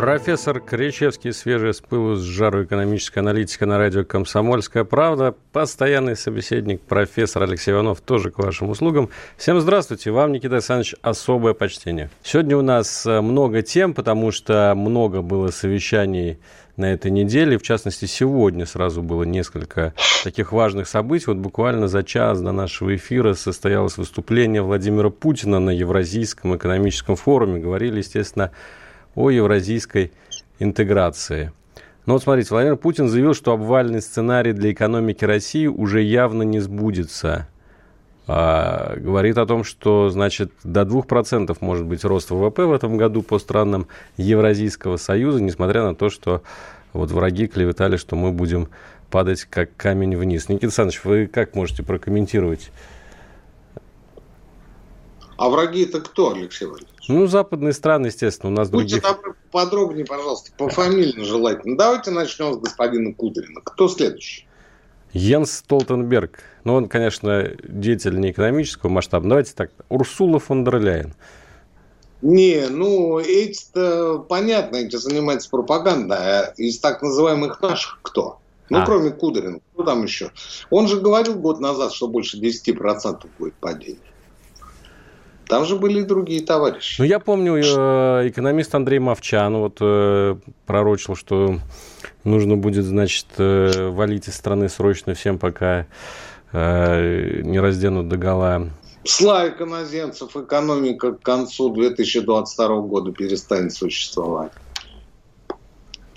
Профессор Кричевский, свежий с пылу с жару экономическая аналитика на радио «Комсомольская правда». Постоянный собеседник профессор Алексей Иванов тоже к вашим услугам. Всем здравствуйте. Вам, Никита Александрович, особое почтение. Сегодня у нас э, много тем, потому что много было совещаний на этой неделе. В частности, сегодня сразу было несколько таких важных событий. Вот буквально за час до нашего эфира состоялось выступление Владимира Путина на Евразийском экономическом форуме. Говорили, естественно, о евразийской интеграции. Но вот смотрите, Владимир Путин заявил, что обвальный сценарий для экономики России уже явно не сбудется. А, говорит о том, что, значит, до 2% может быть рост ВВП в этом году по странам Евразийского союза, несмотря на то, что вот враги клеветали, что мы будем падать как камень вниз. Никита Александрович, вы как можете прокомментировать а враги это кто, Алексей Валерьевич? Ну, западные страны, естественно, у нас Будьте других... добры, подробнее, пожалуйста, по фамилии желательно. Давайте начнем с господина Кудрина. Кто следующий? Йенс Столтенберг. Ну, он, конечно, деятель не экономического масштаба. Давайте так. Урсула фон дер Ляйен. Не, ну, эти-то, понятно, эти занимаются пропагандой. А из так называемых наших кто? Ну, а. кроме Кудрина. Кто там еще? Он же говорил год назад, что больше 10% будет падение. Там же были и другие товарищи. Ну, я помню, э, экономист Андрей Мовчан вот э, пророчил, что нужно будет, значит, э, валить из страны срочно всем, пока не разденут до гола. Славик иноземцев, экономика к концу 2022 года перестанет существовать.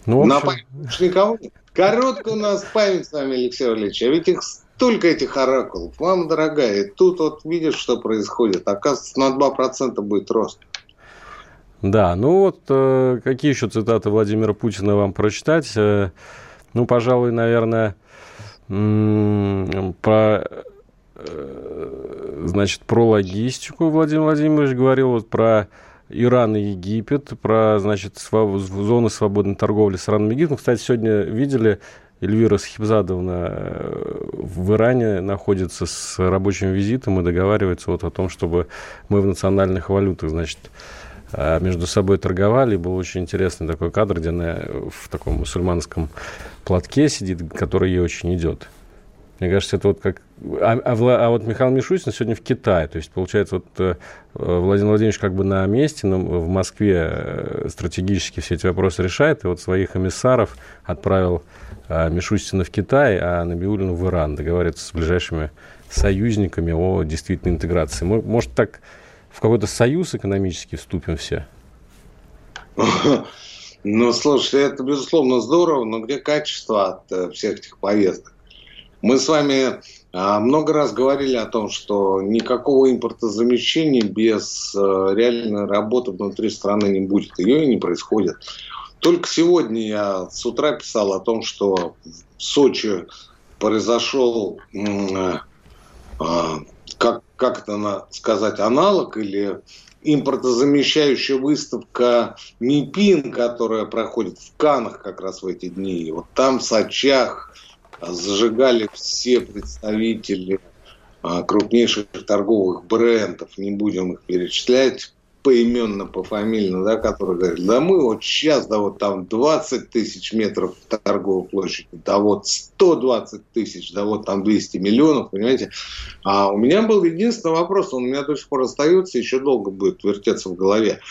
Ну, общем... На память никого нет. Короткая у нас память с вами, Алексей Валерьевич. А ведь их столько этих оракулов. Мама дорогая, тут вот видишь, что происходит. Оказывается, на 2% будет рост. Да, ну вот э, какие еще цитаты Владимира Путина вам прочитать? Э, ну, пожалуй, наверное, про, э, значит, про логистику Владимир Владимирович говорил, вот про Иран и Египет, про, значит, своб... зоны свободной торговли с Ираном и Египтом. Кстати, сегодня видели, Эльвира Схибзадовна э, в Иране находится с рабочим визитом и договаривается вот о том, чтобы мы в национальных валютах, значит, э, между собой торговали. Был очень интересный такой кадр, где она в таком мусульманском платке сидит, который ей очень идет. Мне кажется, это вот как... А, а, а вот Михаил Мишустин сегодня в Китае. То есть, получается, вот э, Владимир Владимирович как бы на месте, но в Москве э, стратегически все эти вопросы решает. И вот своих эмиссаров отправил э, Мишустина в Китай, а Набиулину в Иран. Договариваться с ближайшими союзниками о действительной интеграции. Мы, может, так в какой-то союз экономический вступим все? Ну, слушай, это, безусловно, здорово, но где качество от всех этих поездок? Мы с вами а, много раз говорили о том, что никакого импортозамещения без э, реальной работы внутри страны не будет. Ее и не происходит. Только сегодня я с утра писал о том, что в Сочи произошел, а, как, как это сказать, аналог или импортозамещающая выставка МИПИН, которая проходит в Канах как раз в эти дни. вот там в Сочах зажигали все представители а, крупнейших торговых брендов, не будем их перечислять, поименно, пофамильно, да, которые говорят, да мы вот сейчас, да вот там 20 тысяч метров торговой площади, да вот 120 тысяч, да вот там 200 миллионов, понимаете. А у меня был единственный вопрос, он у меня до сих пор остается, еще долго будет вертеться в голове.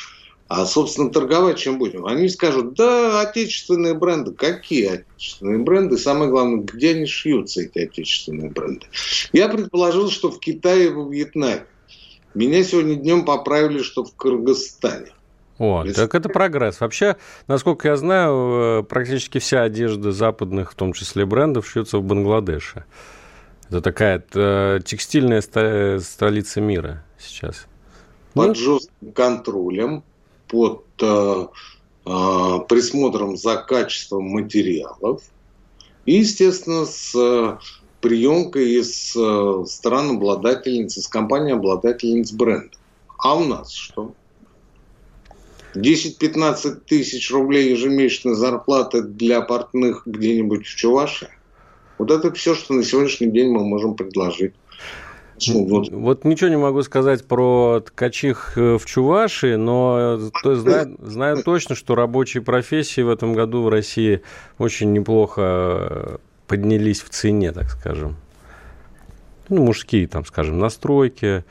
А, собственно, торговать чем будем? Они скажут, да, отечественные бренды. Какие отечественные бренды? Самое главное, где они шьются, эти отечественные бренды? Я предположил, что в Китае и во Вьетнаме. Меня сегодня днем поправили, что в Кыргызстане. О, Если... так это прогресс. Вообще, насколько я знаю, э, практически вся одежда западных, в том числе брендов, шьется в Бангладеше. Это такая это текстильная столица мира сейчас. Под ну? жестким контролем под э, э, присмотром за качеством материалов. И, естественно, с э, приемкой из э, стран-обладательниц, из компании-обладательниц бренда. А у нас что? 10-15 тысяч рублей ежемесячной зарплаты для портных где-нибудь в Чувашии. Вот это все, что на сегодняшний день мы можем предложить. Ну, вот. вот ничего не могу сказать про ткачих э, в Чувашии, но то, знаю, знаю точно, что рабочие профессии в этом году в России очень неплохо э, поднялись в цене, так скажем. Ну, мужские, там, скажем, настройки,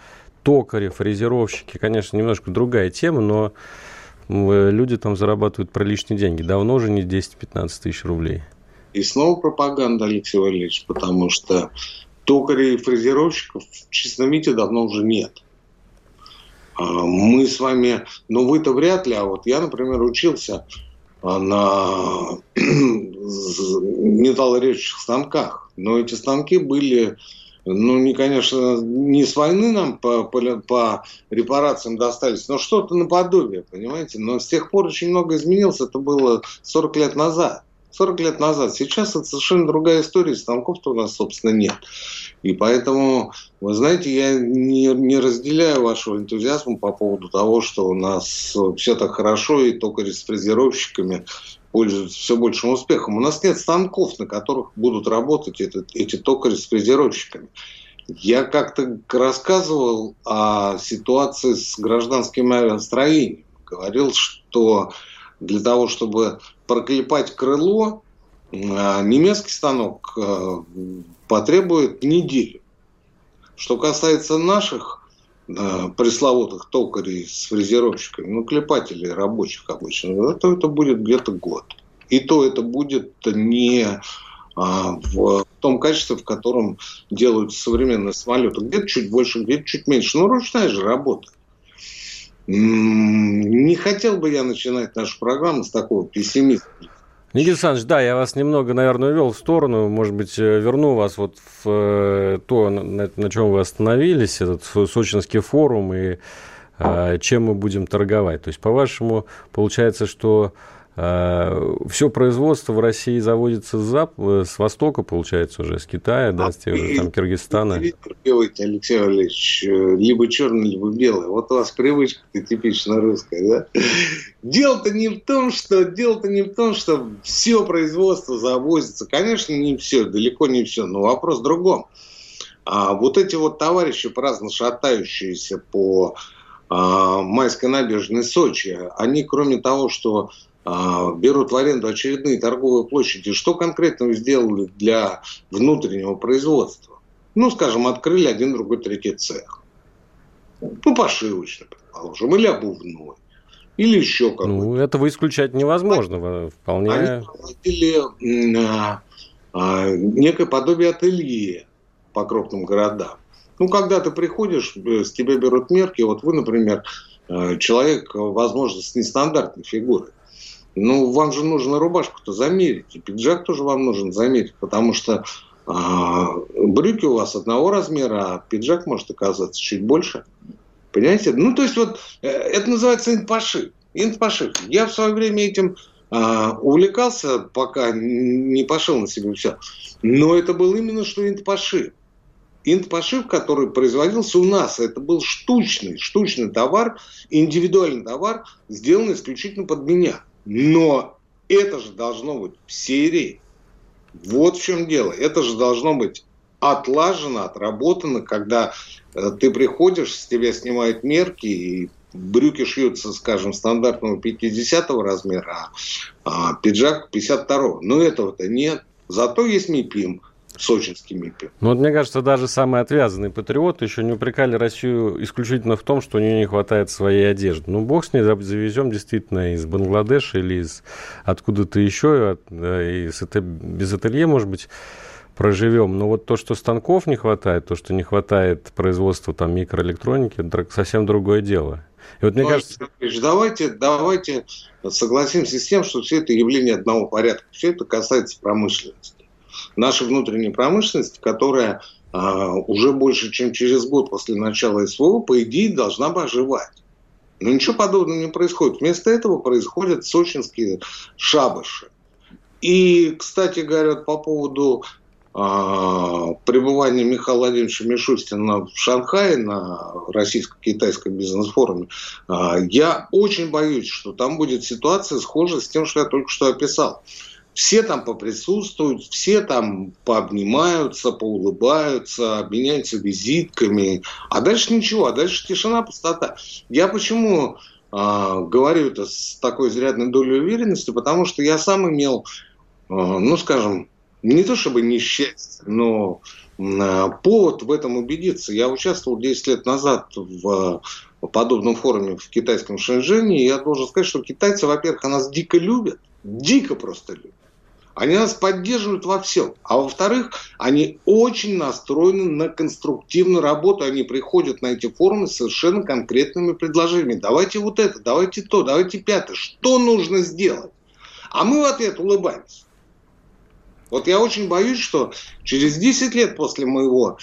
токари, фрезеровщики. Конечно, немножко другая тема, но люди там зарабатывают приличные деньги. Давно уже не 10-15 тысяч рублей. И снова пропаганда, Алексей Валерьевич, потому что токарей и фрезеровщиков в чистом виде давно уже нет. А, мы с вами, ну вы-то вряд ли, а вот я, например, учился а, на металлорежущих станках. Но эти станки были, ну, не, конечно, не с войны нам по, по, по репарациям достались, но что-то наподобие, понимаете? Но с тех пор очень много изменилось, это было 40 лет назад. 40 лет назад. Сейчас это совершенно другая история, станков-то у нас, собственно, нет. И поэтому, вы знаете, я не, не разделяю вашего энтузиазма по поводу того, что у нас все так хорошо, и токари с фрезеровщиками пользуются все большим успехом. У нас нет станков, на которых будут работать эти, эти токари с фрезеровщиками. Я как-то рассказывал о ситуации с гражданским авиастроением. Говорил, что для того, чтобы проклепать крыло, а, немецкий станок а, потребует неделю. Что касается наших а, пресловутых токарей с фрезеровщиками, ну, клепателей рабочих обычно, то это будет где-то год. И то это будет не в том качестве, в котором делают современные самолеты. Где-то чуть больше, где-то чуть меньше. Но ручная же работа. Не хотел бы я начинать нашу программу с такого пессимизма. Никита Александрович, да, я вас немного, наверное, увел в сторону. Может быть, э, верну вас вот в э, то, на, на чем вы остановились, этот сочинский форум и э, чем мы будем торговать. То есть, по-вашему, получается, что Все производство в России заводится с, зап... с востока, получается, уже с Китая, да, с тех же там Киргизстана. Делаете, Алексей Валерьевич, э, либо черный, либо белый. Вот у вас привычка типично русская, да? Дело-то не в том, что дело-то не в том, что все производство завозится. Конечно, не все, далеко не все, но вопрос в другом. А вот эти вот товарищи, праздно шатающиеся по а, майской набережной Сочи, они, кроме того, что а, берут в аренду очередные торговые площади, что конкретно вы сделали для внутреннего производства? Ну, скажем, открыли один, другой, третий цех. Ну, пошивочный, предположим, или обувной, или еще какой-то. Ну, этого исключать невозможно. Вполне... Они проводили а, а, некое подобие ателье по крупным городам. Ну, когда ты приходишь, э, с тебя берут мерки. Вот вы, например, э, человек, возможно, с нестандартной фигурой. Ну, вам же нужно рубашку-то замерить, и пиджак тоже вам нужен замерить, потому что а, брюки у вас одного размера, а пиджак может оказаться чуть больше. Понимаете? Ну, то есть вот э, это называется интпошив. Интпошив. Я в свое время этим а, увлекался, пока не пошел на себе все. Но это был именно что интпошив. Интпошив, который производился у нас, это был штучный, штучный товар, индивидуальный товар, сделанный исключительно под меня. Но это же должно быть в серии. Вот в чем дело. Это же должно быть отлажено, отработано, когда э, ты приходишь, с тебя снимают мерки, и брюки шьются, скажем, стандартного 50 размера, а пиджак 52 Но этого-то нет. Зато есть МИПИМ – сочинский МИПе. Ну вот мне кажется, даже самые отвязанные патриоты еще не упрекали Россию исключительно в том, что у нее не хватает своей одежды. Ну бог с ней завезем действительно из Бангладеша или из откуда-то еще, из, без ателье, может быть, проживем. Но вот то, что станков не хватает, то, что не хватает производства там микроэлектроники, это совсем другое дело. И вот мне ну, кажется... Давайте, давайте согласимся с тем, что все это явление одного порядка. Все это касается промышленности нашей внутренней промышленности, которая а, уже больше, чем через год после начала СВО, по идее, должна бы оживать. Но ничего подобного не происходит. Вместо этого происходят сочинские шабыши. И, кстати говоря, по поводу а, пребывания Михаила Владимировича Мишустина в Шанхае на российско-китайском бизнес-форуме, а, я очень боюсь, что там будет ситуация схожая с тем, что я только что описал. Все там поприсутствуют, все там пообнимаются, поулыбаются, обменяются визитками. А дальше ничего, а дальше тишина, пустота. Я почему э, говорю это с такой изрядной долей уверенности? Потому что я сам имел, э, ну, скажем, не то чтобы несчастье, но э, повод в этом убедиться. Я участвовал 10 лет назад в подобном форуме в китайском Шэньчжэне, и я должен сказать, что китайцы, во-первых, нас дико любят, дико просто любят. Они нас поддерживают во всем. А во-вторых, они очень настроены на конструктивную работу. Они приходят на эти форумы с совершенно конкретными предложениями. Давайте вот это, давайте то, давайте пятое. Что нужно сделать? А мы в ответ улыбаемся. Вот я очень боюсь, что через 10 лет после моего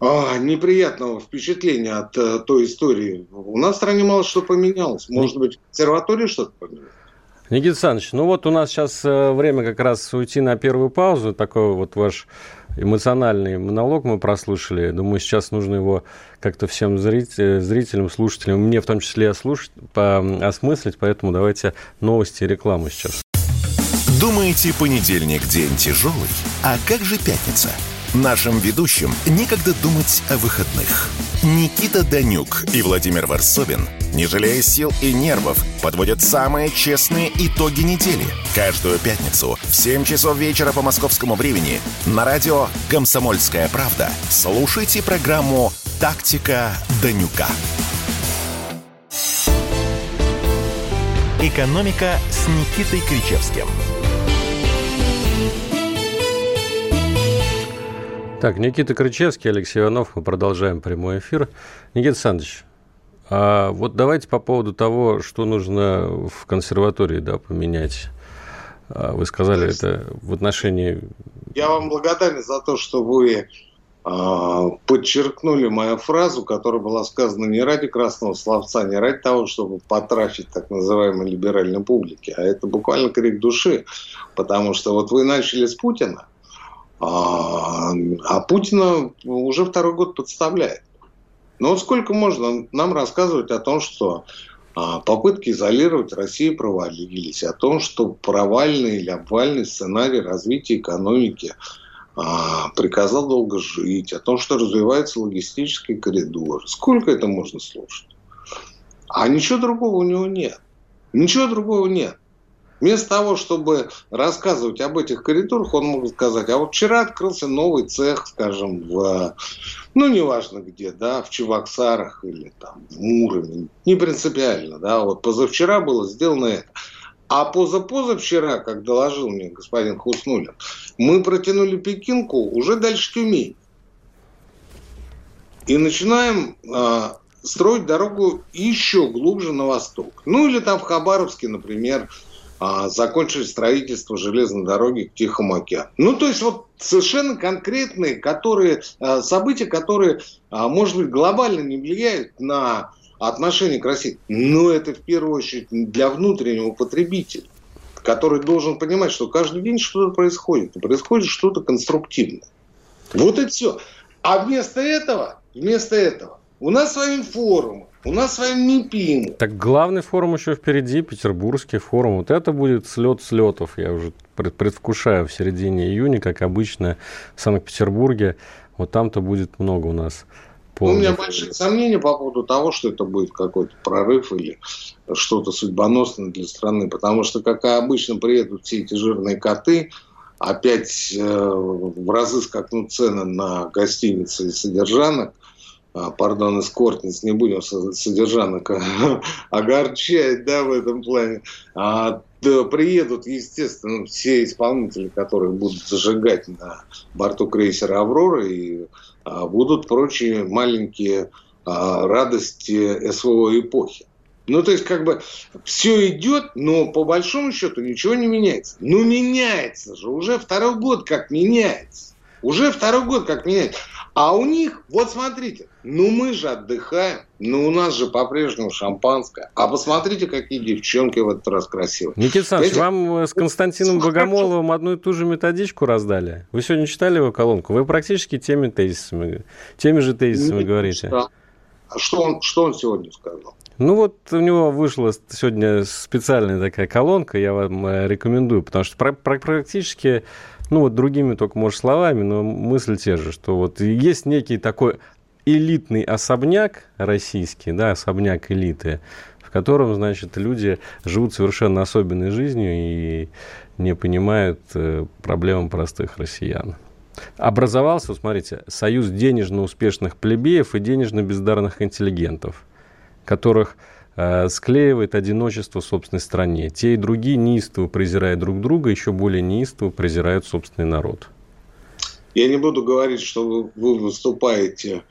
а, неприятного впечатления от а, той истории у нас в стране мало что поменялось. Может быть, консерватория что-то поменялось? Никита Александрович, ну вот у нас сейчас э, время как раз уйти на первую паузу. Такой вот ваш эмоциональный монолог мы прослушали. Думаю, сейчас нужно его как-то всем э, зрителям, слушателям, мне в том числе ослушать, осмыслить, поэтому давайте новости и рекламу сейчас. Думаете, понедельник день тяжелый? А как же пятница? Нашим ведущим некогда думать о выходных. Никита Данюк и Владимир Варсобин, не жалея сил и нервов, подводят самые честные итоги недели. Каждую пятницу в 7 часов вечера по московскому времени на радио «Комсомольская правда» слушайте программу «Тактика Данюка». «Экономика» с Никитой Кричевским – Так, Никита Крычевский, Алексей Иванов, мы продолжаем прямой эфир. Никита Александрович, а вот давайте по поводу того, что нужно в консерватории да, поменять. А вы сказали это в отношении... Я вам благодарен за то, что вы а, подчеркнули мою фразу, которая была сказана не ради красного словца, не ради того, чтобы потрафить так называемой либеральной публике, а это буквально крик души. Потому что вот вы начали с Путина, а, а Путина уже второй год подставляет. Но вот сколько можно нам рассказывать о том, что а, попытки изолировать Россию провалились, о том, что провальный или обвальный сценарий развития экономики а, приказал долго жить, о том, что развивается логистический коридор. Сколько это можно слушать? А ничего другого у него нет. Ничего другого нет. Вместо того, чтобы рассказывать об этих коридорах, он мог сказать, а вот вчера открылся новый цех, скажем, в, ну, неважно где, да, в Чебоксарах или там в Муроме, не принципиально, да, вот позавчера было сделано это. А позапозавчера, как доложил мне господин Хуснулин, мы протянули Пекинку уже дальше Тюмень. И начинаем э, строить дорогу еще глубже на восток. Ну или там в Хабаровске, например, а, закончили строительство железной дороги к Тихому океану. Ну, то есть вот совершенно конкретные которые, а, события, которые, а, может быть, глобально не влияют на отношение к России. Но это в первую очередь для внутреннего потребителя, который должен понимать, что каждый день что-то происходит, происходит что-то конструктивное. Вот и все. А вместо этого, вместо этого, у нас с вами форумы, у нас с вами МИПИМ. Так главный форум еще впереди, Петербургский форум. Вот это будет слет слетов. Я уже предвкушаю в середине июня, как обычно, в Санкт-Петербурге. Вот там-то будет много у нас. Ну, у меня большие сомнения по поводу того, что это будет какой-то прорыв или что-то судьбоносное для страны. Потому что, как обычно, приедут все эти жирные коты, опять э, в разы скакнут цены на гостиницы и содержанок, пардон, эскортниц, не будем содержанок огорчать, да, в этом плане. А, да, приедут, естественно, все исполнители, которые будут зажигать на борту крейсера «Аврора», и а, будут прочие маленькие а, радости СВО эпохи. Ну, то есть, как бы, все идет, но по большому счету ничего не меняется. Ну, меняется же, уже второй год как меняется. Уже второй год как меняется. А у них, вот смотрите, ну мы же отдыхаем, ну у нас же по-прежнему шампанское. А посмотрите, какие девчонки в этот раз красивые. Никита Александрович, вам с Константином Богомоловым одну и ту же методичку раздали? Вы сегодня читали его колонку? Вы практически теми тезисами, теми же тезисами Нет, говорите. А что он, что он сегодня сказал? Ну вот у него вышла сегодня специальная такая колонка, я вам э, рекомендую, потому что практически ну вот другими только, может, словами, но мысль те же, что вот есть некий такой элитный особняк российский, да, особняк элиты, в котором, значит, люди живут совершенно особенной жизнью и не понимают э, проблем простых россиян. Образовался, смотрите, союз денежно успешных плебеев и денежно бездарных интеллигентов, которых склеивает одиночество в собственной стране. Те и другие неистово презирая друг друга, еще более неистово презирают собственный народ. Я не буду говорить, что вы выступаете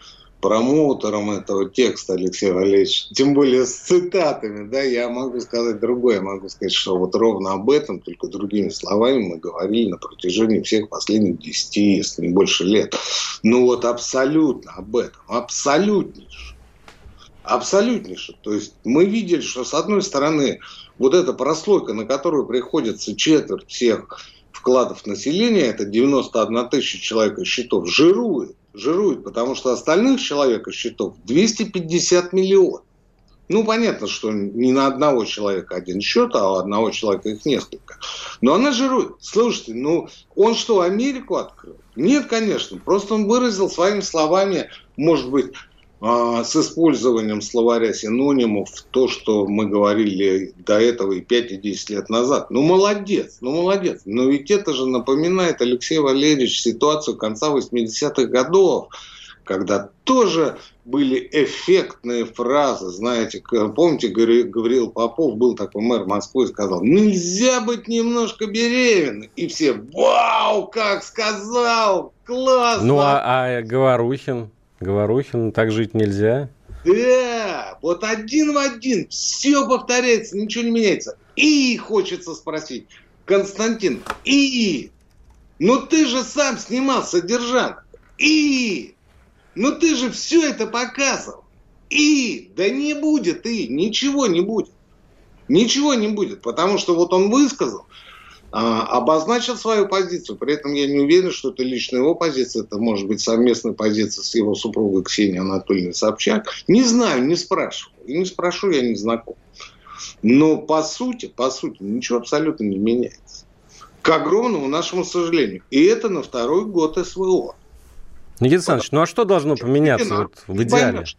промоутером этого текста, Алексей Валерьевич, тем более с цитатами, да, я могу сказать другое, я могу сказать, что вот ровно об этом, только другими словами мы говорили на протяжении всех последних 10, если не больше лет. Ну вот абсолютно об этом, абсолютнейше. Абсолютнейше. То есть мы видели, что с одной стороны вот эта прослойка, на которую приходится четверть всех вкладов населения, это 91 тысяча человек из счетов, жирует. Жирует, потому что остальных человек из счетов 250 миллионов. Ну, понятно, что не на одного человека один счет, а у одного человека их несколько. Но она жирует. Слушайте, ну, он что, Америку открыл? Нет, конечно. Просто он выразил своими словами, может быть, с использованием словаря синонимов то, что мы говорили до этого и 5, и 10 лет назад. Ну, молодец, ну, молодец. Но ведь это же напоминает, Алексей Валерьевич, ситуацию конца 80-х годов, когда тоже были эффектные фразы, знаете, помните, Гавриил Попов был такой мэр Москвы сказал, нельзя быть немножко беременным. И все, вау, как сказал, классно. Ну, а, а Говорухин? Говорухин, так жить нельзя. Да, вот один в один, все повторяется, ничего не меняется. И хочется спросить, Константин, и, ну ты же сам снимал содержанок, и, ну ты же все это показывал, и, да не будет и, ничего не будет. Ничего не будет, потому что вот он высказал, обозначил свою позицию. При этом я не уверен, что это лично его позиция. Это может быть совместная позиция с его супругой Ксенией Анатольевной Собчак. Не знаю, не спрашиваю. И не спрошу, я не знаком. Но по сути, по сути, ничего абсолютно не меняется. К огромному нашему сожалению. И это на второй год СВО. Никита Александрович, ну а что должно поменяться вот в идеале? Поймешь.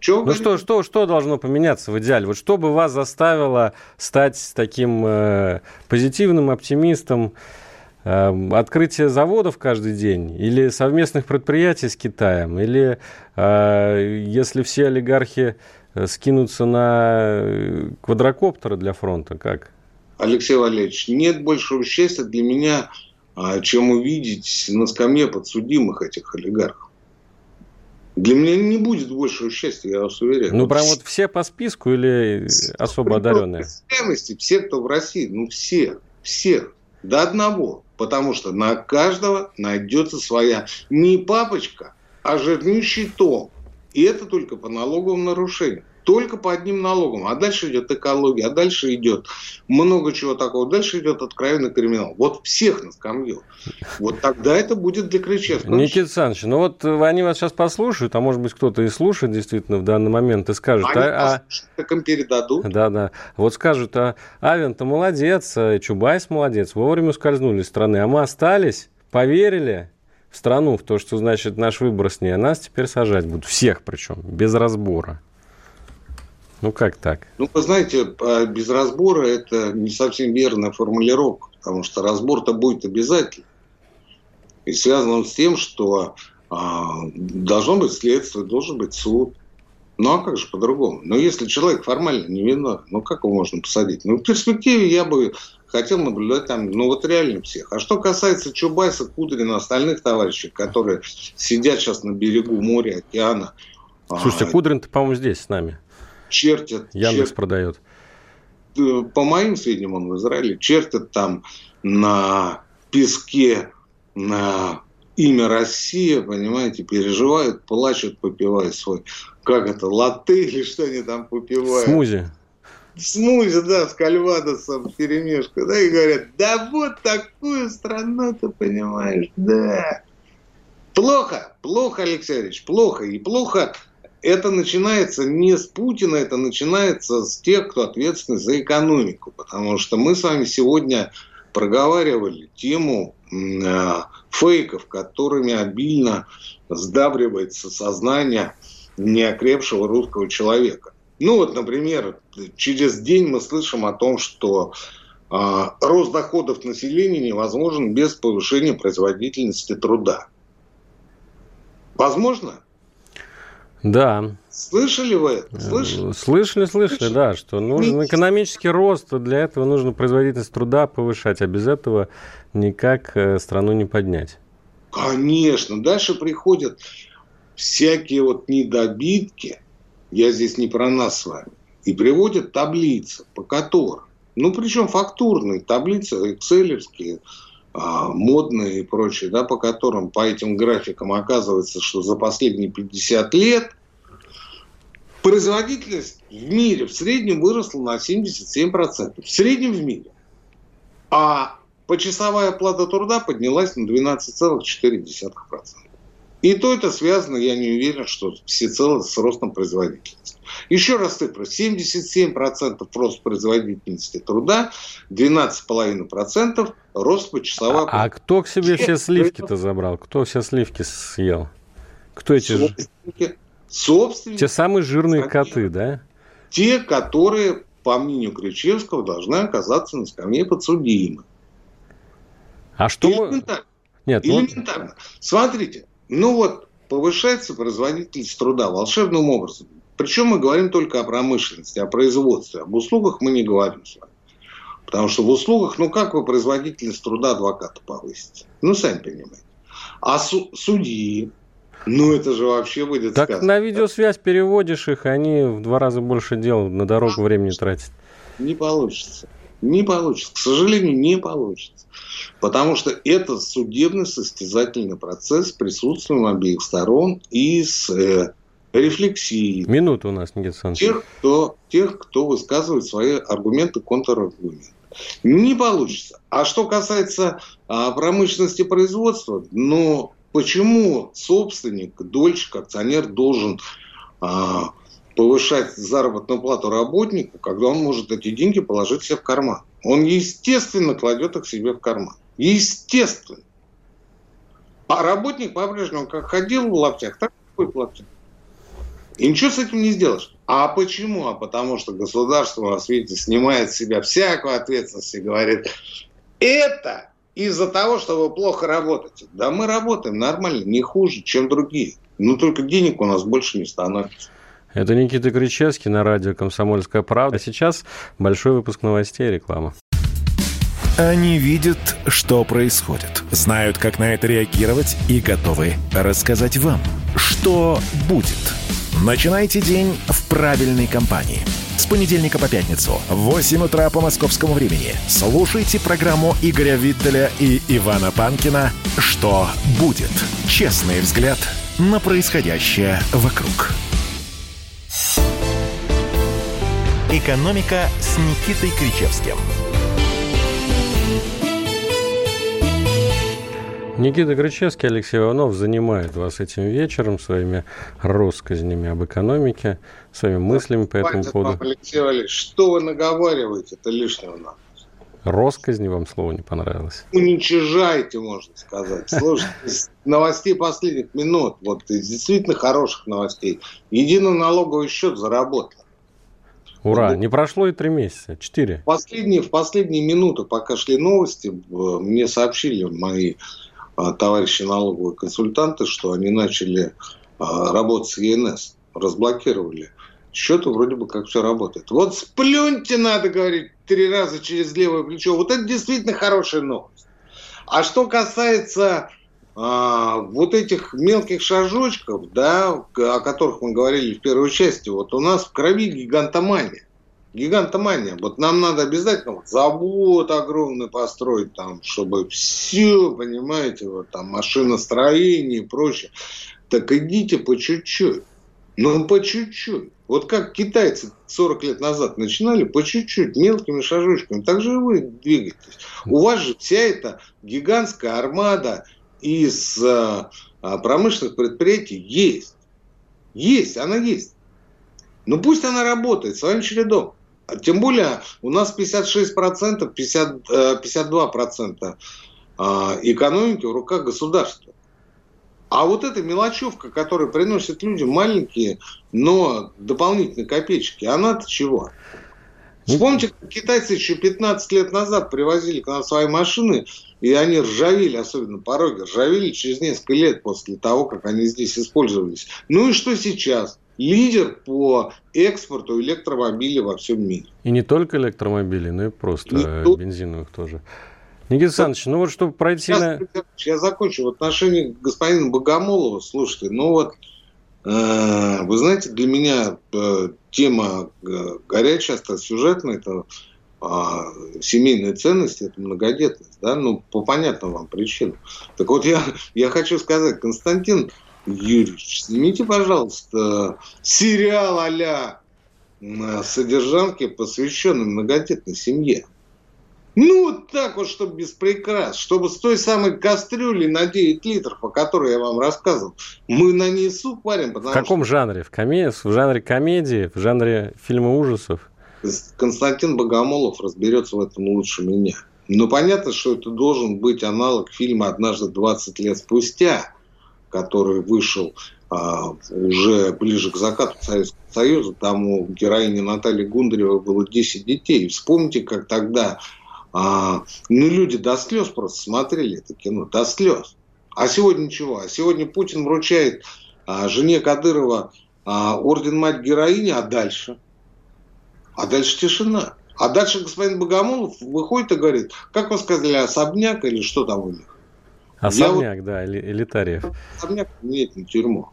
Чего ну что, что, что должно поменяться в идеале? Вот что бы вас заставило стать таким э, позитивным оптимистом? Э, открытие заводов каждый день? Или совместных предприятий с Китаем? Или э, если все олигархи э, скинутся на э, квадрокоптеры для фронта? Как? Алексей Валерьевич, нет большего счастья для меня, а, чем увидеть на скамье подсудимых этих олигархов. Для меня не будет большего счастья, я вас уверяю. Ну, прям вот все по списку или особо одаренные? Все, кто в России, ну, все, всех, до одного. Потому что на каждого найдется своя не папочка, а жирнющий том. И это только по налоговым нарушениям только по одним налогам. А дальше идет экология, а дальше идет много чего такого. Дальше идет откровенный криминал. Вот всех на скамью. Вот тогда это будет для Кричевского. Никита Александрович, ну вот они вас сейчас послушают, а может быть кто-то и слушает действительно в данный момент и скажет... Они а, так им передадут. Да, да. Вот скажут, а Авен-то молодец, а Чубайс молодец, вовремя скользнули из страны, а мы остались, поверили, в страну, в то, что значит наш выбор с ней, а нас теперь сажать будут. Всех причем, без разбора. Ну как так? Ну, вы знаете, без разбора это не совсем верная формулировка, потому что разбор-то будет обязательно. И связан он с тем, что а, должно быть следствие, должен быть суд. Ну а как же по-другому? Но если человек формально не виновен, ну как его можно посадить? Ну в перспективе я бы хотел наблюдать там, ну вот реально всех. А что касается Чубайса, Кудрина, остальных товарищей, которые сидят сейчас на берегу моря, океана. Слушайте, а... Кудрин-то, по-моему, здесь с нами чертят. Яндекс чер... продает. По моим сведениям, он в Израиле чертят там на песке, на имя Россия, понимаете, переживают, плачут, попивая свой, как это, латте или что они там попивают? Смузи. Смузи, да, с кальвадосом перемешку, да, и говорят, да вот такую страну ты понимаешь, да. Плохо, плохо, Алексей Ильич, плохо. И плохо это начинается не с Путина, это начинается с тех, кто ответственный за экономику. Потому что мы с вами сегодня проговаривали тему э, фейков, которыми обильно сдабривается сознание неокрепшего русского человека. Ну вот, например, через день мы слышим о том, что э, рост доходов населения невозможен без повышения производительности труда. Возможно? Да. Слышали вы это? Э, слышали? Слышали, слышали, да, что нужен экономический рост, для этого нужно производительность труда повышать, а без этого никак э, страну не поднять. Конечно. Дальше приходят всякие вот недобитки, я здесь не про нас с вами, и приводят таблицы, по которым, ну причем фактурные таблицы, экселевские, модные и прочие, да, по которым по этим графикам оказывается, что за последние 50 лет производительность в мире в среднем выросла на 77%. В среднем в мире. А почасовая плата труда поднялась на 12,4%. И то это связано, я не уверен, что всецело с ростом производительности. Еще раз цифры. 77% рост производительности труда, 12,5% рост почасовой. А, а кто к себе все сливки-то забрал? Кто все сливки съел? Кто эти собственники? Собственники. Те самые жирные коты, да? Те, которые, по мнению Кричевского, должны оказаться на скамье подсудимых. А что Элементарно. Нет, Элементарно. Вот... Смотрите, ну вот, повышается производительность труда волшебным образом. Причем мы говорим только о промышленности, о производстве. Об услугах мы не говорим с вами. Потому что в услугах, ну как вы производительность труда адвоката повысите? Ну, сами понимаете. А су- судьи, ну это же вообще будет Так сказано. на видеосвязь переводишь их, они в два раза больше дел на дорогу времени тратят. Не получится. Не получится. К сожалению, не получится. Потому что это судебный состязательный процесс с присутствием обеих сторон и с э, рефлексией. Минута у нас, Никита Александрович. Тех, кто, тех, кто высказывает свои аргументы, контраргументы. Не получится. А что касается а, промышленности производства, ну, почему собственник, дольщик, акционер должен а, повышать заработную плату работнику, когда он может эти деньги положить себе в карман? Он, естественно, кладет их себе в карман. Естественно. А работник по-прежнему как ходил в лаптях, так и в лаптях. И ничего с этим не сделаешь. А почему? А потому что государство у нас, видите, снимает с себя всякую ответственность и говорит, это из-за того, что вы плохо работаете. Да мы работаем нормально, не хуже, чем другие. Но только денег у нас больше не становится. Это Никита Кричевский на радио «Комсомольская правда». А сейчас большой выпуск новостей и реклама. Они видят, что происходит, знают, как на это реагировать и готовы рассказать вам, что будет – Начинайте день в правильной компании. С понедельника по пятницу в 8 утра по московскому времени слушайте программу Игоря Виттеля и Ивана Панкина «Что будет?» Честный взгляд на происходящее вокруг. «Экономика» с Никитой Кричевским – Никита Крычевский, Алексей Иванов занимает вас этим вечером своими россказнями об экономике, своими мыслями по этому поводу. Алексей Валерьевич, что вы наговариваете, это лишнего нам. Росказни вам слово не понравилось? Уничижайте, можно сказать. Слушайте, новостей последних минут, вот из действительно хороших новостей. Единый налоговый счет заработал. Ура, не прошло и три месяца, четыре. В последние, в последние минуты, пока шли новости, мне сообщили мои а, товарищи налоговые консультанты, что они начали а, работать с ЕНС, разблокировали счеты, вроде бы как все работает. Вот сплюньте, надо говорить, три раза через левое плечо. Вот это действительно хорошая новость. А что касается а, вот этих мелких шажочков, да, о которых мы говорили в первой части, вот у нас в крови гигантомания. Гигантомания. Вот нам надо обязательно вот завод огромный построить там, чтобы все, понимаете, вот там машиностроение и прочее. Так идите по чуть-чуть. Ну, по чуть-чуть. Вот как китайцы 40 лет назад начинали, по чуть-чуть, мелкими шажочками. Так же и вы двигаетесь. У вас же вся эта гигантская армада из а, а, промышленных предприятий есть. Есть, она есть. Ну пусть она работает своим чередом. Тем более у нас 56%, 50, 52% экономики в руках государства. А вот эта мелочевка, которая приносит людям маленькие, но дополнительные копеечки, она-то чего? Вспомните, как китайцы еще 15 лет назад привозили к нам свои машины, и они ржавели, особенно пороги, ржавели через несколько лет после того, как они здесь использовались. Ну и что сейчас? Лидер по экспорту электромобилей во всем мире. И не только электромобилей, но и просто и бензиновых тоже. Никита Александрович, ну вот чтобы пройти Сейчас, на... Я закончу. В отношении господина Богомолова, слушайте, ну вот, вы знаете, для меня э, тема э, горячая, сюжетная, это э, семейные ценности, это многодетность, да, ну, по понятным вам причинам. Так вот, я, я хочу сказать, Константин Юрьевич, снимите, пожалуйста, сериал а-ля содержанки, посвященный многодетной семье. Ну, вот так вот, чтобы без прикрас, чтобы с той самой кастрюли на 9 литров, о которой я вам рассказывал, мы на ней суп варим. В каком что... жанре? В, коме... в жанре комедии? В жанре фильма ужасов? Константин Богомолов разберется в этом лучше меня. Но понятно, что это должен быть аналог фильма «Однажды 20 лет спустя», который вышел а, уже ближе к закату Советского Союза. Там у героини Натальи Гундаревой было 10 детей. Вспомните, как тогда а, ну, люди до слез просто смотрели это кино, до слез. А сегодня чего? А сегодня Путин вручает а, жене Кадырова а, орден мать героини, а дальше? А дальше тишина. А дальше господин Богомолов выходит и говорит, как вы сказали, особняк или что там у них? Особняк, вот, да, элитариев. Особняк нет, не тюрьму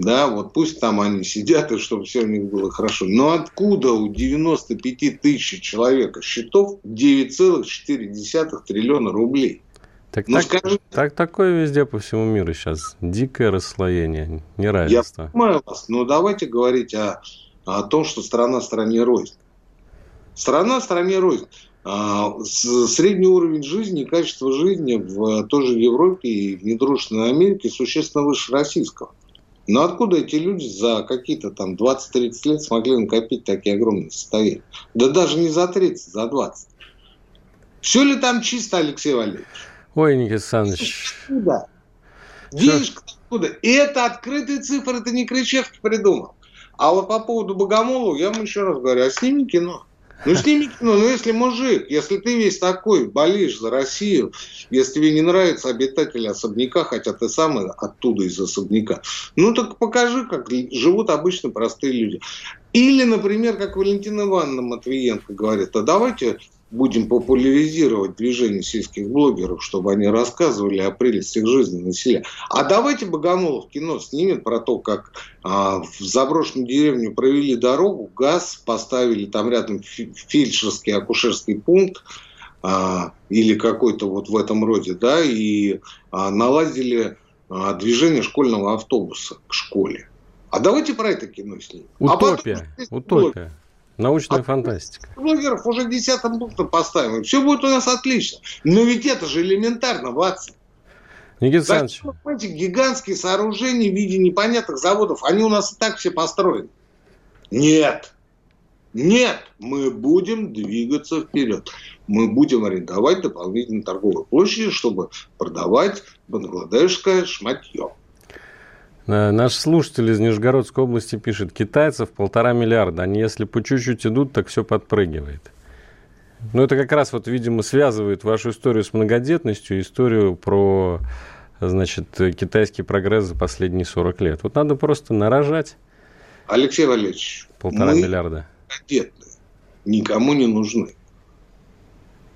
да, вот пусть там они сидят, и чтобы все у них было хорошо. Но откуда у 95 тысяч человека счетов 9,4 триллиона рублей? Так, ну, так, скажи, так такое везде по всему миру сейчас. Дикое расслоение, неравенство. Я понимаю вас, но давайте говорить о, о том, что страна стране рознь. Страна стране рознь. А, средний уровень жизни и качество жизни в той же Европе и в недружественной Америке существенно выше российского. Но откуда эти люди за какие-то там 20-30 лет смогли накопить такие огромные состояния? Да даже не за 30, за 20. Все ли там чисто, Алексей Валерьевич? Ой, Никита Александрович. Откуда? Денежка откуда? И это открытые цифры, это не Кричевский придумал. А вот по поводу Богомолова, я вам еще раз говорю, а сними кино. Ну, сними кино. Ну, если мужик, если ты весь такой, болишь за Россию, если тебе не нравятся обитатели особняка, хотя ты сам оттуда из особняка, ну, так покажи, как живут обычно простые люди. Или, например, как Валентина Ивановна Матвиенко говорит, а давайте будем популяризировать движение сельских блогеров, чтобы они рассказывали о прелестях жизни на селе. А давайте Богомолов кино снимет про то, как а, в заброшенную деревню провели дорогу, газ, поставили там рядом фельдшерский акушерский пункт, а, или какой-то вот в этом роде, да, и а, наладили а, движение школьного автобуса к школе. А давайте про это кино снимем. Утопия, а потом, утопия. Научная а фантастика. Блогеров уже десятым пунктом поставим. Все будет у нас отлично. Но ведь это же элементарно, Ватсон. Никита Александрович. Эти гигантские сооружения в виде непонятных заводов, они у нас и так все построены. Нет. Нет, мы будем двигаться вперед. Мы будем арендовать дополнительные торговые площади, чтобы продавать бангладешское шматье. Э, наш слушатель из Нижегородской области пишет, китайцев полтора миллиарда, они если по чуть-чуть идут, так все подпрыгивает. Ну, это как раз вот, видимо, связывает вашу историю с многодетностью, историю про, значит, китайский прогресс за последние 40 лет. Вот надо просто нарожать. Алексей Валерьевич, полтора мы миллиарда. многодетные, никому не нужны.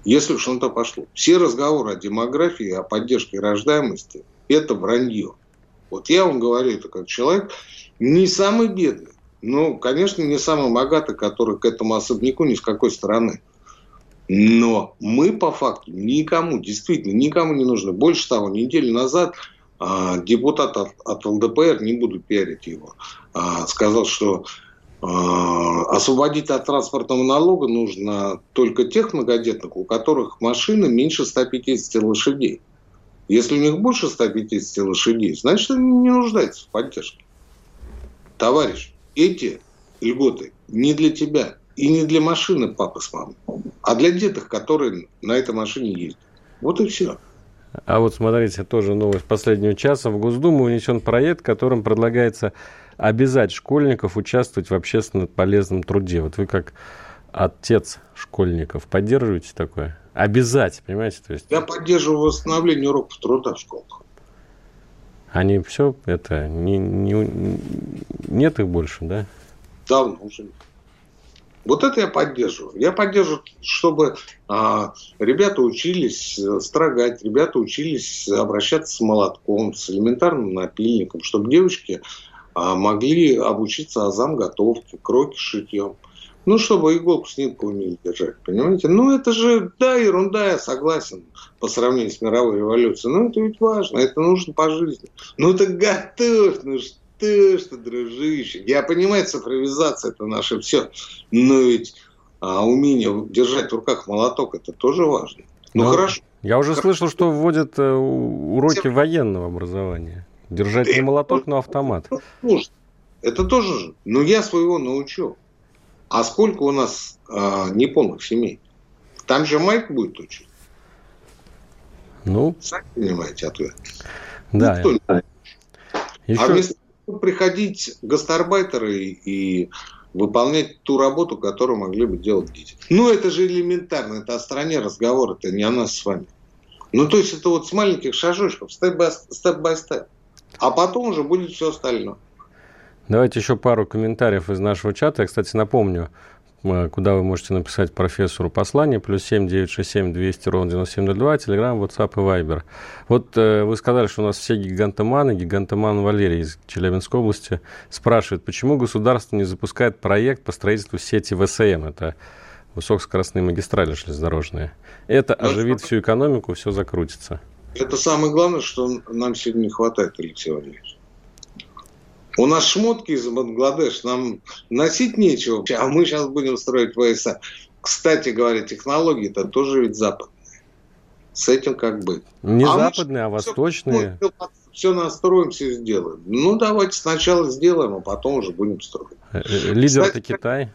Если уж на то пошло. Все разговоры о демографии, о поддержке рождаемости – это вранье. Вот я вам говорю это как человек не самый бедный, Ну, конечно, не самый богатый, который к этому особняку ни с какой стороны. Но мы по факту никому, действительно, никому не нужны. Больше того, неделю назад а, депутат от, от ЛДПР, не буду пиарить его, а, сказал, что а, освободить от транспортного налога нужно только тех многодетных, у которых машина меньше 150 лошадей. Если у них больше 150 лошадей, значит, они не нуждаются в поддержке. Товарищ, эти льготы не для тебя и не для машины папы с мамой, а для деток, которые на этой машине ездят. Вот и все. А вот смотрите, тоже новость последнего часа. В Госдуму внесен проект, которым предлагается обязать школьников участвовать в общественно полезном труде. Вот вы как отец школьников поддерживаете такое? Обязать, понимаете? То есть... Я поддерживаю восстановление уроков труда в школах. Они все это не, не, нет их больше, да? Давно уже нет. Вот это я поддерживаю. Я поддерживаю, чтобы а, ребята учились э, строгать, ребята учились обращаться с молотком, с элементарным напильником, чтобы девочки а, могли обучиться азам готовки, кроки шитьем. Ну, чтобы иголку с ниткой умели держать, понимаете? Ну, это же, да, ерунда, я согласен, по сравнению с мировой революцией. Но это ведь важно, это нужно по жизни. Ну, так готовь, ну что ты что, дружище. Я понимаю, цифровизация это наше все. Но ведь а, умение держать в руках молоток это тоже важно. Ну, ну хорошо. Я уже слышал, что вводят э, уроки Все... военного образования. Держать не молоток, но автомат. Это тоже же. Но я своего научу. А сколько у нас а, неполных семей? Там же Майк будет учить. Ну. Сами понимаете ответ. Да. Никто не Еще... А вместо приходить гастарбайтеры и выполнять ту работу, которую могли бы делать дети. Ну, это же элементарно, это о стране разговор, это не о нас с вами. Ну, то есть, это вот с маленьких шажочков, степ-бай-степ. А потом уже будет все остальное. Давайте еще пару комментариев из нашего чата. Я, кстати, напомню, Э, куда вы можете написать профессору послание, плюс 7 967 200 ровно 9702, телеграм, WhatsApp и Viber. Вот э, вы сказали, что у нас все гигантоманы, гигантоман Валерий из Челябинской области спрашивает, почему государство не запускает проект по строительству сети ВСМ, это высокоскоростные магистрали железнодорожные. Это оживит всю экономику, все закрутится. Это самое главное, что нам сегодня не хватает, Алексей Валерьевич. У нас шмотки из Бангладеш, нам носить нечего, а мы сейчас будем строить ВСА. Кстати говоря, технологии это тоже ведь западные. С этим как бы. Не а западные, а восточные. Все, все настроим, все сделаем. Ну, давайте сначала сделаем, а потом уже будем строить. Э, э, лидер это Китай.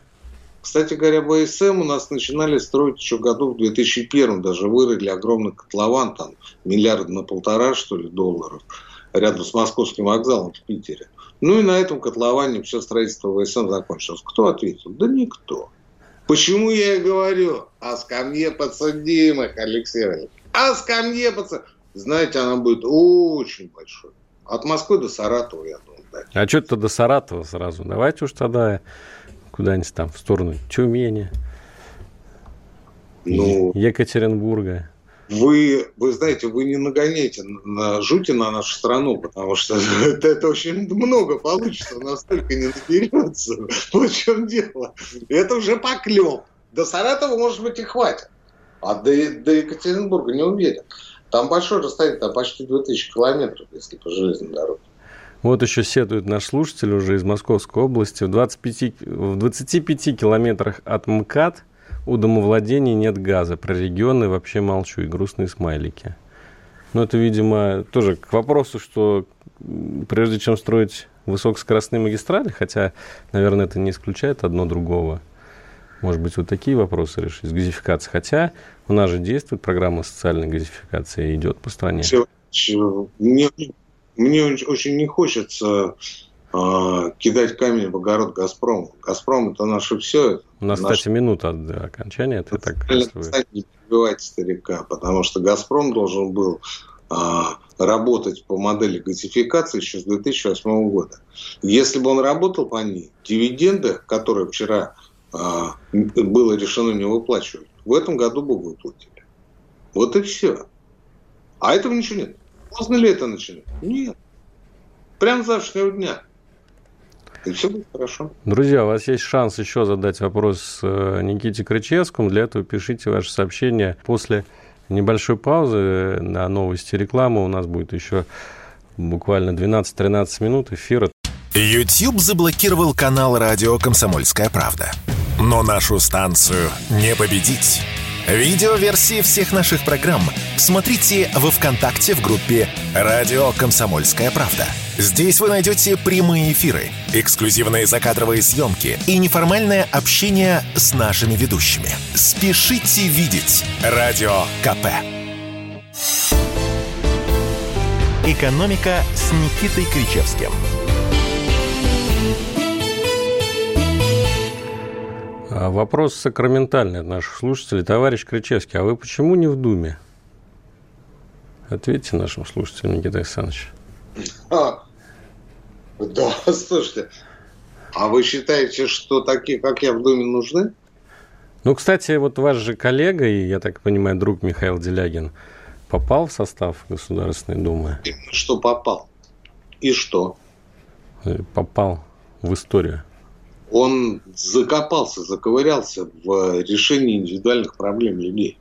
Кстати говоря, ВСМ у нас начинали строить еще году в 2001 даже вырыли огромный котлован, там миллиард на полтора, что ли, долларов, рядом с московским вокзалом в Питере. Ну и на этом котловане все строительство ВСМ закончилось. Кто ответил? Да никто. Почему я и говорю о скамье подсудимых, Алексей Валерьевич? О скамье подсудимых. Знаете, она будет очень большой. От Москвы до Саратова, я думаю. Да. А что-то до Саратова сразу. Давайте уж тогда куда-нибудь там в сторону Тюмени, ну, Екатеринбурга вы, вы знаете, вы не нагоняйте на жути на нашу страну, потому что это, это очень много получится, настолько не наберется. В чем дело. Это уже поклеп. До Саратова, может быть, и хватит. А до, до Екатеринбурга не уверен. Там большое расстояние, там почти 2000 километров, если по железной дороге. Вот еще сетует наш слушатель уже из Московской области. В, 25, в 25 километрах от МКАД – у домовладений нет газа. Про регионы вообще молчу. И грустные смайлики. Но это, видимо, тоже к вопросу, что прежде чем строить высокоскоростные магистрали, хотя, наверное, это не исключает одно другого, может быть, вот такие вопросы решить с газификацией. Хотя у нас же действует программа социальной газификации, идет по стране. Мне, мне очень не хочется э, кидать камень в огород Газпром. Газпром это наше все. У нас, наш... кстати, минута до окончания. Это так Кстати, не перебивайте старика, потому что Газпром должен был э, работать по модели газификации еще с 2008 года. Если бы он работал по ней, дивиденды, которые вчера э, было решено не выплачивать, в этом году бы выплатили. Вот и все. А этого ничего нет. Можно ли это начинать? Нет. Прямо с завтрашнего дня. И все будет хорошо. Друзья, у вас есть шанс еще задать вопрос э, Никите Крычевскому. Для этого пишите ваше сообщение после небольшой паузы на новости рекламы. У нас будет еще буквально 12-13 минут эфира. YouTube заблокировал канал радио «Комсомольская правда». Но нашу станцию не победить. Видеоверсии всех наших программ смотрите во ВКонтакте в группе «Радио Комсомольская правда». Здесь вы найдете прямые эфиры, эксклюзивные закадровые съемки и неформальное общение с нашими ведущими. Спешите видеть «Радио КП». «Экономика» с Никитой Кричевским – вопрос сакраментальный от наших слушателей. Товарищ Кричевский, а вы почему не в Думе? Ответьте нашим слушателям, Никита Александрович. А, да, слушайте, а вы считаете, что такие, как я, в Думе нужны? Ну, кстати, вот ваш же коллега, и, я так понимаю, друг Михаил Делягин, попал в состав Государственной Думы? Что попал? И что? Попал в историю он закопался, заковырялся в решении индивидуальных проблем людей.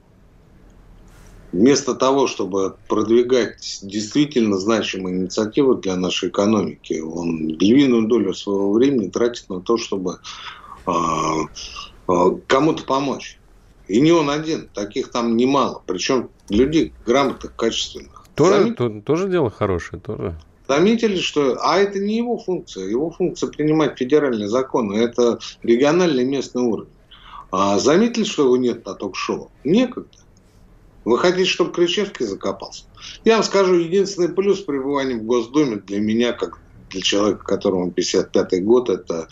Вместо того, чтобы продвигать действительно значимые инициативы для нашей экономики, он львиную долю своего времени тратит на то, чтобы э, э, кому-то помочь. И не он один, таких там немало. Причем людей грамотных, качественных. Тоже, то, тоже дело хорошее, тоже. Заметили, что... А это не его функция. Его функция принимать федеральные законы. Это региональный местный уровень. А заметили, что его нет на ток-шоу? Некогда. Вы хотите, чтобы Кричевский закопался? Я вам скажу, единственный плюс пребывания в Госдуме для меня, как для человека, которому 55-й год, это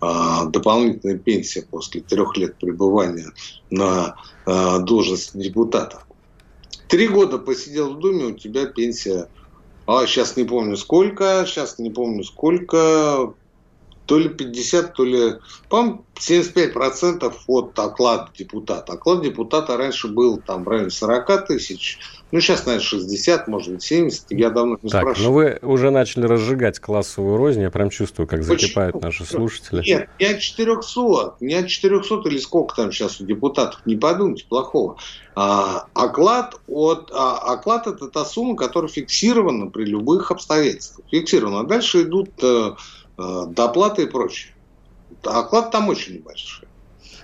а, дополнительная пенсия после трех лет пребывания на а, должности депутата. Три года посидел в Думе, у тебя пенсия а сейчас не помню сколько, сейчас не помню сколько, то ли 50, то ли, по-моему, 75% от оклада депутата. Оклад депутата раньше был там в районе 40 тысяч, ну, сейчас, наверное, 60, может быть, 70, я давно не так, спрашиваю. ну вы уже начали разжигать классовую рознь, я прям чувствую, как закипают Почему? наши слушатели. Нет, не от 400, не от 400 или сколько там сейчас у депутатов, не подумайте плохого. А, оклад, от, а, оклад это та сумма, которая фиксирована при любых обстоятельствах. Фиксирована. А дальше идут а, доплаты и прочее. Оклад там очень небольшой.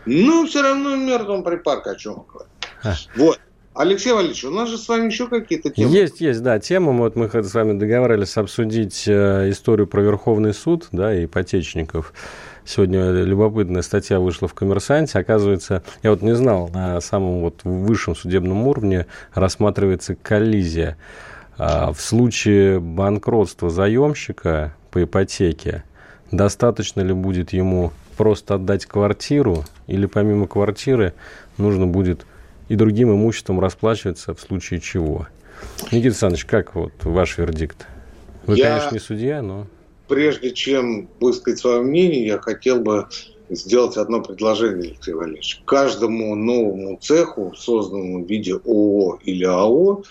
Ну, все равно мертвым припарк, о чем говорю. А. Вот. Алексей Валерьевич, у нас же с вами еще какие-то темы. Есть, есть, да, темы. Вот мы с вами договаривались обсудить э, историю про Верховный суд, да, и ипотечников. Сегодня любопытная статья вышла в «Коммерсанте». Оказывается, я вот не знал, на самом вот высшем судебном уровне рассматривается коллизия. А в случае банкротства заемщика по ипотеке достаточно ли будет ему просто отдать квартиру или помимо квартиры нужно будет и другим имуществом расплачиваться в случае чего. Никита Александрович, как вот ваш вердикт? Вы, я, конечно, не судья, но... Прежде чем высказать свое мнение, я хотел бы сделать одно предложение, Алексей Валерьевич. Каждому новому цеху, созданному в виде ООО или АО,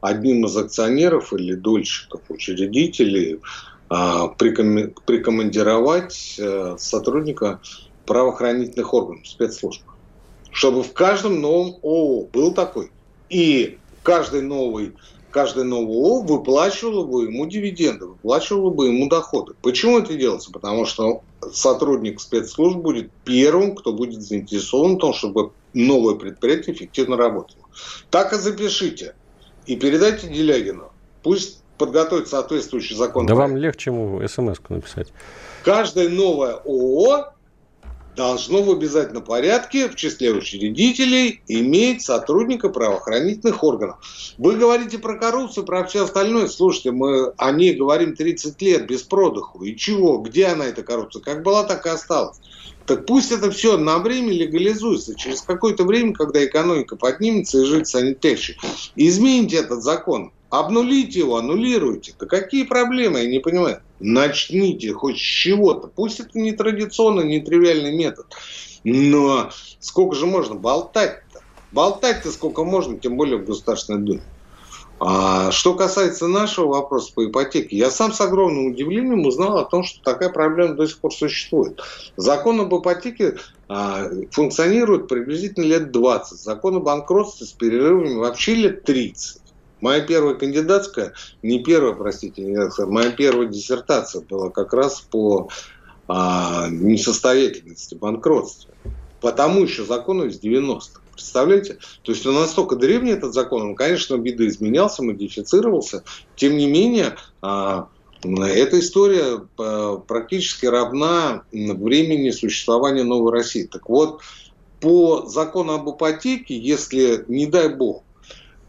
одним из акционеров или дольщиков, учредителей, а, прикомандировать э, сотрудника правоохранительных органов, спецслужб чтобы в каждом новом ООО был такой. И каждый новый каждый новый ООО выплачивало бы ему дивиденды, выплачивало бы ему доходы. Почему это делается? Потому что сотрудник спецслужб будет первым, кто будет заинтересован в том, чтобы новое предприятие эффективно работало. Так и запишите. И передайте Делягину. Пусть подготовит соответствующий закон. Да вам легче ему смс написать. Каждое новое ООО должно в обязательном порядке в числе учредителей иметь сотрудника правоохранительных органов. Вы говорите про коррупцию, про все остальное. Слушайте, мы о ней говорим 30 лет без продыху. И чего? Где она, эта коррупция? Как была, так и осталась. Так пусть это все на время легализуется. Через какое-то время, когда экономика поднимется и жить станет легче, измените этот закон. Обнулите его, аннулируйте. Да какие проблемы, я не понимаю. Начните хоть с чего-то. Пусть это не традиционный, не тривиальный метод. Но сколько же можно болтать-то? Болтать-то сколько можно, тем более в Государственной Думе. А что касается нашего вопроса по ипотеке, я сам с огромным удивлением узнал о том, что такая проблема до сих пор существует. Закон об ипотеке а, функционирует приблизительно лет 20. Закон о банкротстве с перерывами вообще лет 30. Моя первая кандидатская, не первая, простите, моя первая диссертация была как раз по а, несостоятельности, банкротству. Потому еще закону из 90-х. Представляете? То есть он настолько древний этот закон, он, конечно, видоизменялся, модифицировался. Тем не менее, а, эта история а, практически равна времени существования Новой России. Так вот, по закону об ипотеке, если, не дай бог,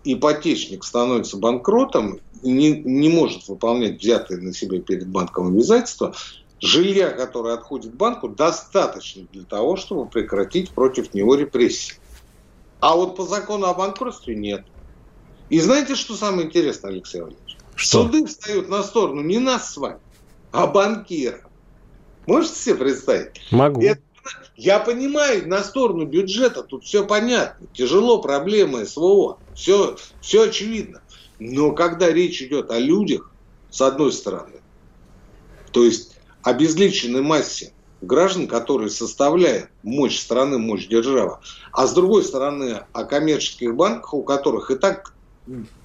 ипотечник становится банкротом, не, не может выполнять взятые на себя перед банком обязательства, жилья, которое отходит банку, достаточно для того, чтобы прекратить против него репрессии. А вот по закону о банкротстве нет. И знаете, что самое интересное, Алексей Валерьевич? Что? Суды встают на сторону не нас с вами, а банкира. Можете себе представить? Могу. Это, я понимаю, на сторону бюджета тут все понятно. Тяжело, проблемы СВО. Все, все очевидно. Но когда речь идет о людях, с одной стороны, то есть обезличенной массе граждан, которые составляют мощь страны, мощь державы, а с другой стороны о коммерческих банках, у которых и так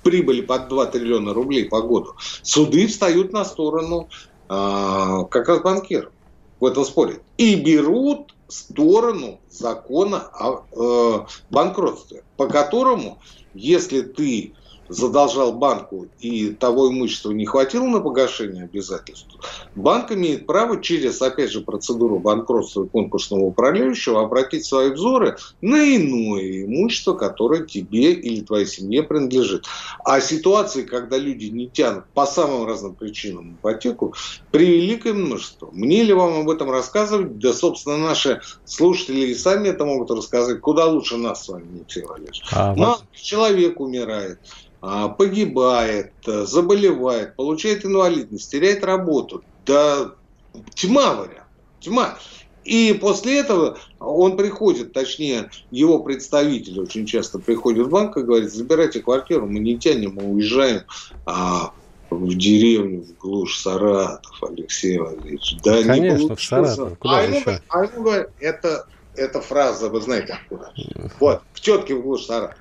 прибыли под 2 триллиона рублей по году, суды встают на сторону э, как раз банкиров в этом споре и берут сторону закона о э, банкротстве, по которому, если ты задолжал банку и того имущества не хватило на погашение обязательств, банк имеет право через, опять же, процедуру банкротства и конкурсного управляющего обратить свои взоры на иное имущество, которое тебе или твоей семье принадлежит. А ситуации, когда люди не тянут по самым разным причинам ипотеку, превеликое множество. Мне ли вам об этом рассказывать? Да, собственно, наши слушатели и сами это могут рассказать куда лучше нас с вами, Алексей Валерьевич. А, вот. Человек умирает, погибает, заболевает, получает инвалидность, теряет работу. Да тьма вариант, тьма. И после этого он приходит, точнее, его представители очень часто приходят в банк и говорят, забирайте квартиру, мы не тянем, мы уезжаем а, в деревню, в глушь Саратов, Алексей Валерьевич. Да, Конечно, не в Саратов. Куда а ему, а ему говорят, это, это фраза, вы знаете откуда. Вот, к тетке в глушь Саратов.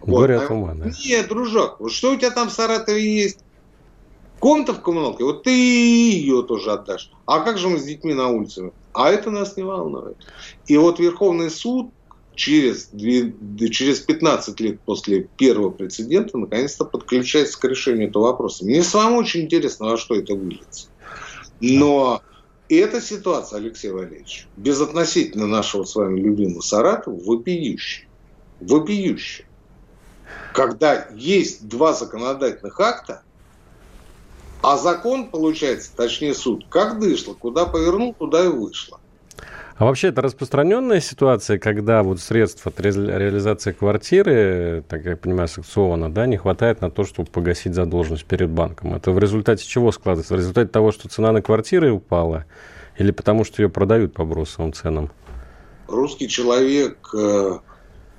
Вот. Горе от ума, да? Нет, дружок, вот что у тебя там в Саратове есть? Комната в коммуналке, вот ты ее тоже отдашь. А как же мы с детьми на улице? А это нас не волнует. И вот Верховный суд через, через 15 лет после первого прецедента наконец-то подключается к решению этого вопроса. Мне с вами очень интересно, во что это выльется. Но эта ситуация, Алексей Валерьевич, безотносительно нашего с вами любимого Саратова, вопиющая. Вопиющая когда есть два законодательных акта, а закон, получается, точнее суд, как дышло, куда повернул, туда и вышло. А вообще это распространенная ситуация, когда вот средств от реализации квартиры, так я понимаю, санкционно, да, не хватает на то, чтобы погасить задолженность перед банком. Это в результате чего складывается? В результате того, что цена на квартиры упала или потому, что ее продают по бросовым ценам? Русский человек э,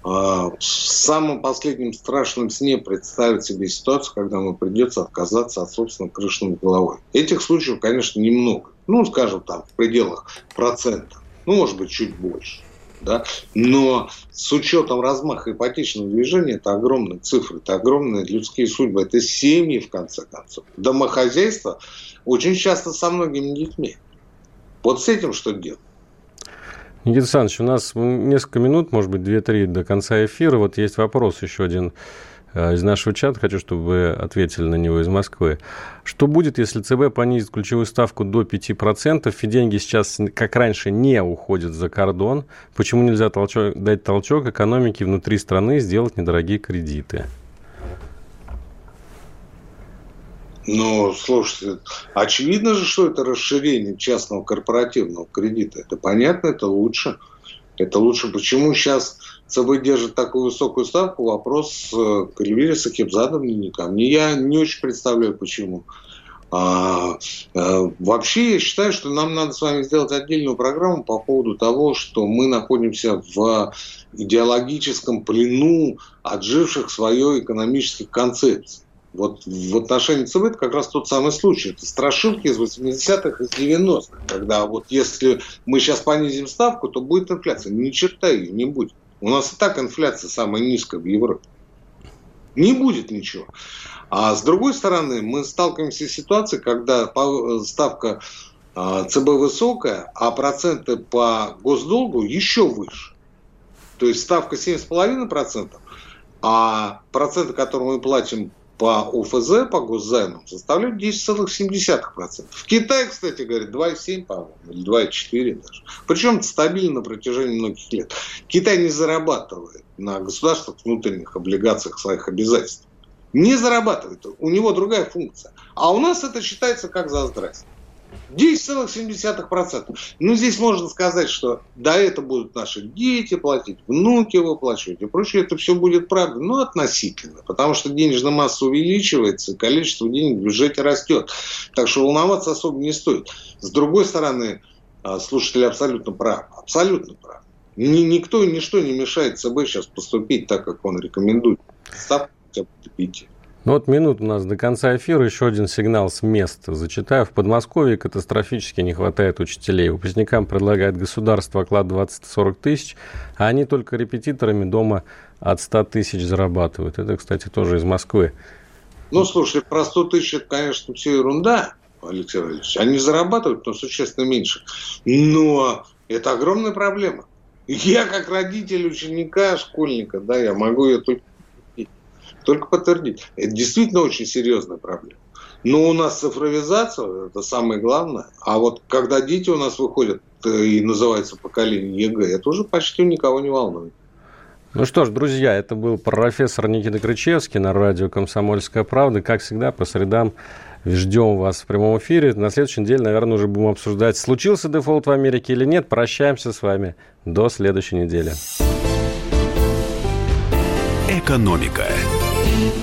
в самом последнем страшном сне представить себе ситуацию, когда ему придется отказаться от собственной крыши над головой. Этих случаев, конечно, немного. Ну, скажем, там, в пределах процента. Ну, может быть, чуть больше. Да? Но с учетом размаха ипотечного движения, это огромные цифры, это огромные людские судьбы, это семьи, в конце концов. Домохозяйство очень часто со многими детьми. Вот с этим что делать? Никита Александрович, у нас несколько минут, может быть, 2-3 до конца эфира. Вот есть вопрос еще один э, из нашего чата. Хочу, чтобы вы ответили на него из Москвы. Что будет, если ЦБ понизит ключевую ставку до 5%, и деньги сейчас, как раньше, не уходят за кордон? Почему нельзя толчок, дать толчок экономике внутри страны, сделать недорогие кредиты? Ну, слушайте, очевидно же, что это расширение частного корпоративного кредита. Это понятно, это лучше. Это лучше. Почему сейчас ЦБ держит такую высокую ставку? Вопрос э, к Эльвире Сахибзадовне, не ко мне. Я не очень представляю, почему. А, а, вообще, я считаю, что нам надо с вами сделать отдельную программу по поводу того, что мы находимся в идеологическом плену отживших свое экономических концепций. Вот в отношении ЦБ это как раз тот самый случай. Это страшилки из 80-х, из 90-х, когда вот если мы сейчас понизим ставку, то будет инфляция. Ни черта ее не будет. У нас и так инфляция самая низкая в Европе. Не будет ничего. А с другой стороны, мы сталкиваемся с ситуацией, когда ставка а, ЦБ высокая, а проценты по госдолгу еще выше. То есть ставка 7,5%, а проценты, которые мы платим по ОФЗ, по госзаймам, составляют 10,7%. В Китае, кстати говоря, 2,7, по-моему, или 2,4 даже. Причем это стабильно на протяжении многих лет. Китай не зарабатывает на государственных внутренних облигациях своих обязательств. Не зарабатывает. У него другая функция. А у нас это считается как за здрасте. 10,7%. Ну, здесь можно сказать, что да, это будут наши дети платить, внуки выплачивать и прочее. Это все будет правда, но относительно. Потому что денежная масса увеличивается, количество денег в бюджете растет. Так что волноваться особо не стоит. С другой стороны, а, слушатели абсолютно правы. Абсолютно правы. Ни, никто и ничто не мешает ЦБ сейчас поступить так, как он рекомендует. Ставку хотя бы 5. Ну вот минут у нас до конца эфира. Еще один сигнал с места. Зачитаю. В Подмосковье катастрофически не хватает учителей. Выпускникам предлагает государство оклад 20-40 тысяч, а они только репетиторами дома от 100 тысяч зарабатывают. Это, кстати, тоже из Москвы. Ну, слушай, про 100 тысяч это, конечно, все ерунда, Алексей Валерьевич. Они зарабатывают, но существенно меньше. Но это огромная проблема. Я, как родитель ученика, школьника, да, я могу ее только только подтвердить. Это действительно очень серьезная проблема. Но у нас цифровизация, это самое главное. А вот когда дети у нас выходят э, и называются поколение ЕГЭ, это уже почти никого не волнует. Ну что ж, друзья, это был профессор Никита Крычевский на радио «Комсомольская правда». Как всегда, по средам ждем вас в прямом эфире. На следующей неделе, наверное, уже будем обсуждать, случился дефолт в Америке или нет. Прощаемся с вами до следующей недели. Экономика. Thank you